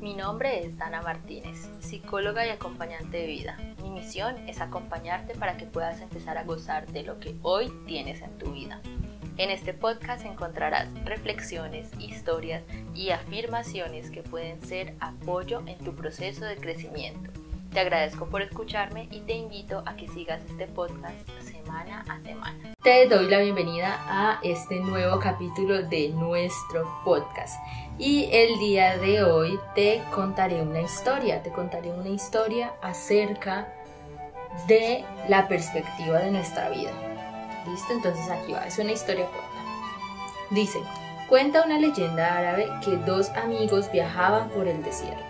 Mi nombre es Dana Martínez, psicóloga y acompañante de vida. Mi misión es acompañarte para que puedas empezar a gozar de lo que hoy tienes en tu vida. En este podcast encontrarás reflexiones, historias y afirmaciones que pueden ser apoyo en tu proceso de crecimiento. Te agradezco por escucharme y te invito a que sigas este podcast semana a semana. Te doy la bienvenida a este nuevo capítulo de nuestro podcast. Y el día de hoy te contaré una historia, te contaré una historia acerca de la perspectiva de nuestra vida. ¿Listo? Entonces aquí va, es una historia corta. Dice, cuenta una leyenda árabe que dos amigos viajaban por el desierto.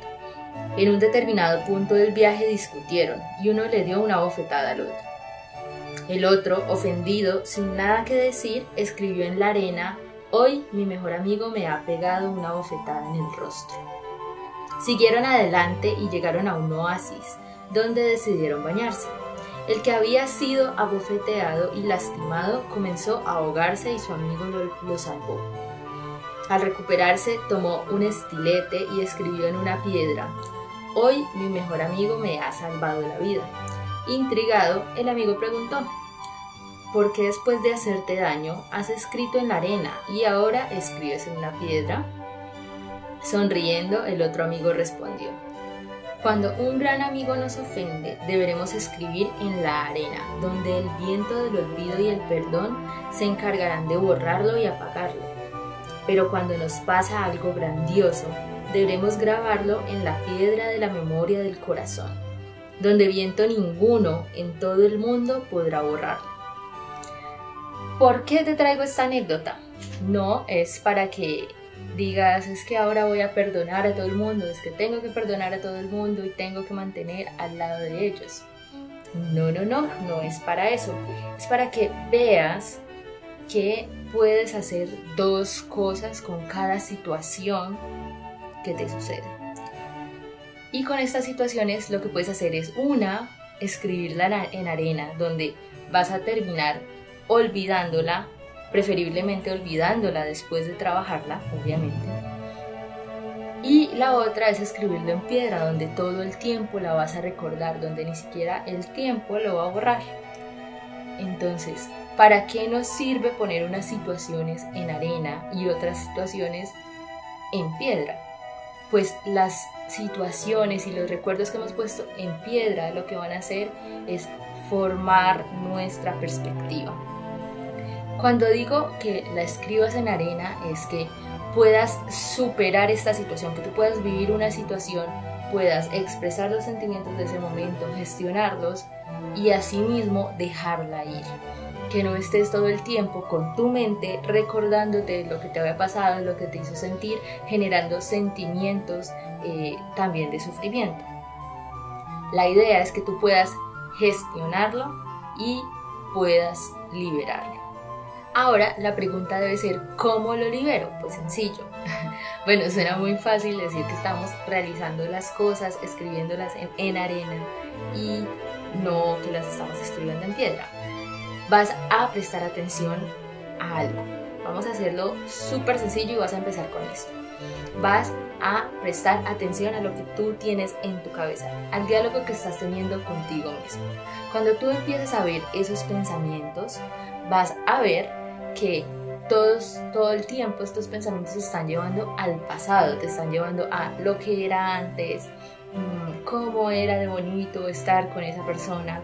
En un determinado punto del viaje discutieron y uno le dio una bofetada al otro. El otro, ofendido, sin nada que decir, escribió en la arena, Hoy mi mejor amigo me ha pegado una bofetada en el rostro. Siguieron adelante y llegaron a un oasis, donde decidieron bañarse. El que había sido abofeteado y lastimado comenzó a ahogarse y su amigo lo, lo salvó. Al recuperarse tomó un estilete y escribió en una piedra, Hoy mi mejor amigo me ha salvado la vida. Intrigado, el amigo preguntó, ¿por qué después de hacerte daño has escrito en la arena y ahora escribes en una piedra? Sonriendo, el otro amigo respondió, cuando un gran amigo nos ofende, deberemos escribir en la arena, donde el viento del olvido y el perdón se encargarán de borrarlo y apagarlo. Pero cuando nos pasa algo grandioso, deberemos grabarlo en la piedra de la memoria del corazón donde viento ninguno en todo el mundo podrá borrarlo. ¿Por qué te traigo esta anécdota? No es para que digas es que ahora voy a perdonar a todo el mundo, es que tengo que perdonar a todo el mundo y tengo que mantener al lado de ellos. No, no, no, no es para eso. Es para que veas que puedes hacer dos cosas con cada situación que te sucede. Y con estas situaciones lo que puedes hacer es una, escribirla en arena, donde vas a terminar olvidándola, preferiblemente olvidándola después de trabajarla, obviamente. Y la otra es escribirlo en piedra, donde todo el tiempo la vas a recordar, donde ni siquiera el tiempo lo va a borrar. Entonces, ¿para qué nos sirve poner unas situaciones en arena y otras situaciones en piedra? Pues las situaciones y los recuerdos que hemos puesto en piedra lo que van a hacer es formar nuestra perspectiva. Cuando digo que la escribas en arena es que puedas superar esta situación, que tú puedas vivir una situación, puedas expresar los sentimientos de ese momento, gestionarlos y asimismo dejarla ir. Que no estés todo el tiempo con tu mente recordándote lo que te había pasado, lo que te hizo sentir, generando sentimientos eh, también de sufrimiento. La idea es que tú puedas gestionarlo y puedas liberarlo. Ahora la pregunta debe ser, ¿cómo lo libero? Pues sencillo. bueno, suena muy fácil decir que estamos realizando las cosas, escribiéndolas en, en arena y no que las estamos escribiendo en piedra. Vas a prestar atención a algo. Vamos a hacerlo súper sencillo y vas a empezar con esto. Vas a prestar atención a lo que tú tienes en tu cabeza, al diálogo que estás teniendo contigo mismo. Cuando tú empiezas a ver esos pensamientos, vas a ver que todos, todo el tiempo estos pensamientos están llevando al pasado, te están llevando a lo que era antes, mm, cómo era de bonito estar con esa persona,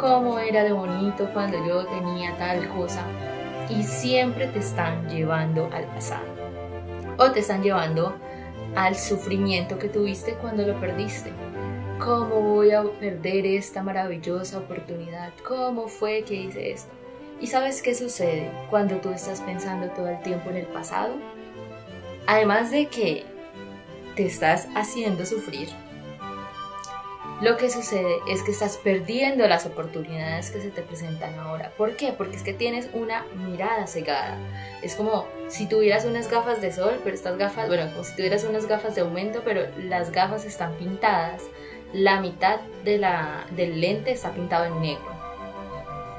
cómo era de bonito cuando yo tenía tal cosa, y siempre te están llevando al pasado. O te están llevando al sufrimiento que tuviste cuando lo perdiste. ¿Cómo voy a perder esta maravillosa oportunidad? ¿Cómo fue que hice esto? ¿Y sabes qué sucede cuando tú estás pensando todo el tiempo en el pasado? Además de que te estás haciendo sufrir, lo que sucede es que estás perdiendo las oportunidades que se te presentan ahora. ¿Por qué? Porque es que tienes una mirada cegada. Es como si tuvieras unas gafas de sol, pero estas gafas, bueno, como si tuvieras unas gafas de aumento, pero las gafas están pintadas. La mitad del lente está pintado en negro.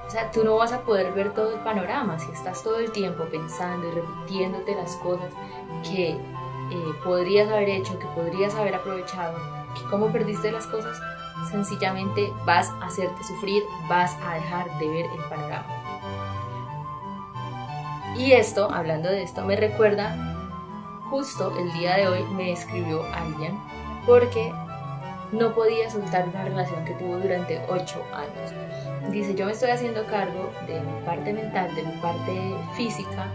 O sea, tú no vas a poder ver todo el panorama si estás todo el tiempo pensando y repitiéndote las cosas que eh, podrías haber hecho, que podrías haber aprovechado, que cómo perdiste las cosas, sencillamente vas a hacerte sufrir, vas a dejar de ver el panorama. Y esto, hablando de esto, me recuerda, justo el día de hoy me escribió alguien porque no podía soltar una relación que tuvo durante 8 años. Dice, yo me estoy haciendo cargo de mi parte mental, de mi parte física,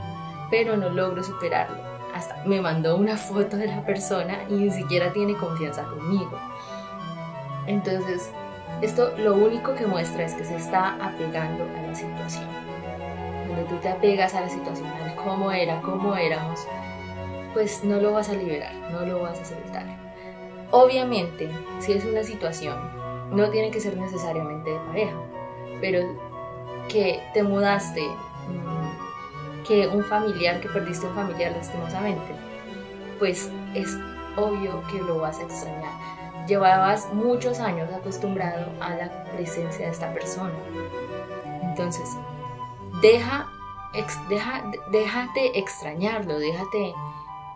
pero no logro superarlo. Hasta me mandó una foto de la persona y ni siquiera tiene confianza conmigo. Entonces, esto lo único que muestra es que se está apegando a la situación. Cuando tú te apegas a la situación, al cómo era, cómo éramos, pues no lo vas a liberar, no lo vas a soltar. Obviamente, si es una situación, no tiene que ser necesariamente de pareja, pero que te mudaste, mm, que un familiar, que perdiste un familiar lastimosamente, pues es obvio que lo vas a extrañar. Llevabas muchos años acostumbrado a la presencia de esta persona. Entonces, deja, deja, déjate extrañarlo, déjate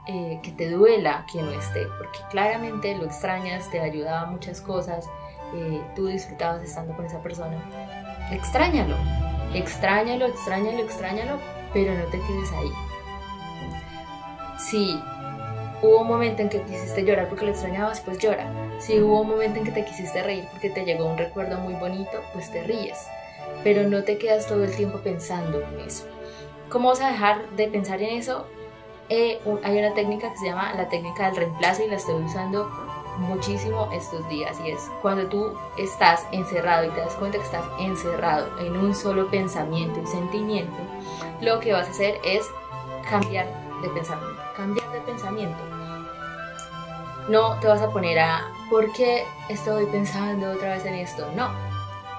eh, que te duela que no esté, porque claramente lo extrañas, te ayudaba a muchas cosas, eh, tú disfrutabas estando con esa persona. Extrañalo, extrañalo, extrañalo, extrañalo, pero no te quedes ahí. Si hubo un momento en que quisiste llorar porque lo extrañabas, pues llora. Si hubo un momento en que te quisiste reír porque te llegó un recuerdo muy bonito, pues te ríes. Pero no te quedas todo el tiempo pensando en eso. ¿Cómo vas a dejar de pensar en eso? Eh, hay una técnica que se llama la técnica del reemplazo y la estoy usando muchísimo estos días y es cuando tú estás encerrado y te das cuenta que estás encerrado en un solo pensamiento y sentimiento, lo que vas a hacer es cambiar de pensamiento, cambiar de pensamiento. No te vas a poner a ¿por qué estoy pensando otra vez en esto? No.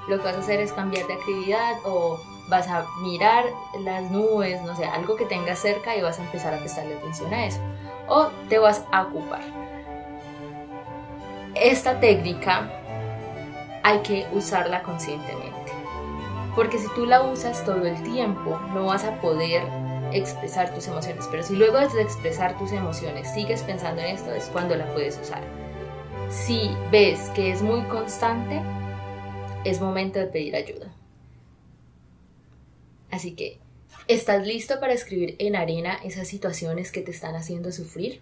Lo que vas a hacer es cambiar de actividad o vas a mirar las nubes, no sé, algo que tengas cerca y vas a empezar a prestarle atención a eso. O te vas a ocupar. Esta técnica hay que usarla conscientemente. Porque si tú la usas todo el tiempo, no vas a poder expresar tus emociones. Pero si luego de expresar tus emociones sigues pensando en esto, es cuando la puedes usar. Si ves que es muy constante, es momento de pedir ayuda. Así que, ¿estás listo para escribir en arena esas situaciones que te están haciendo sufrir?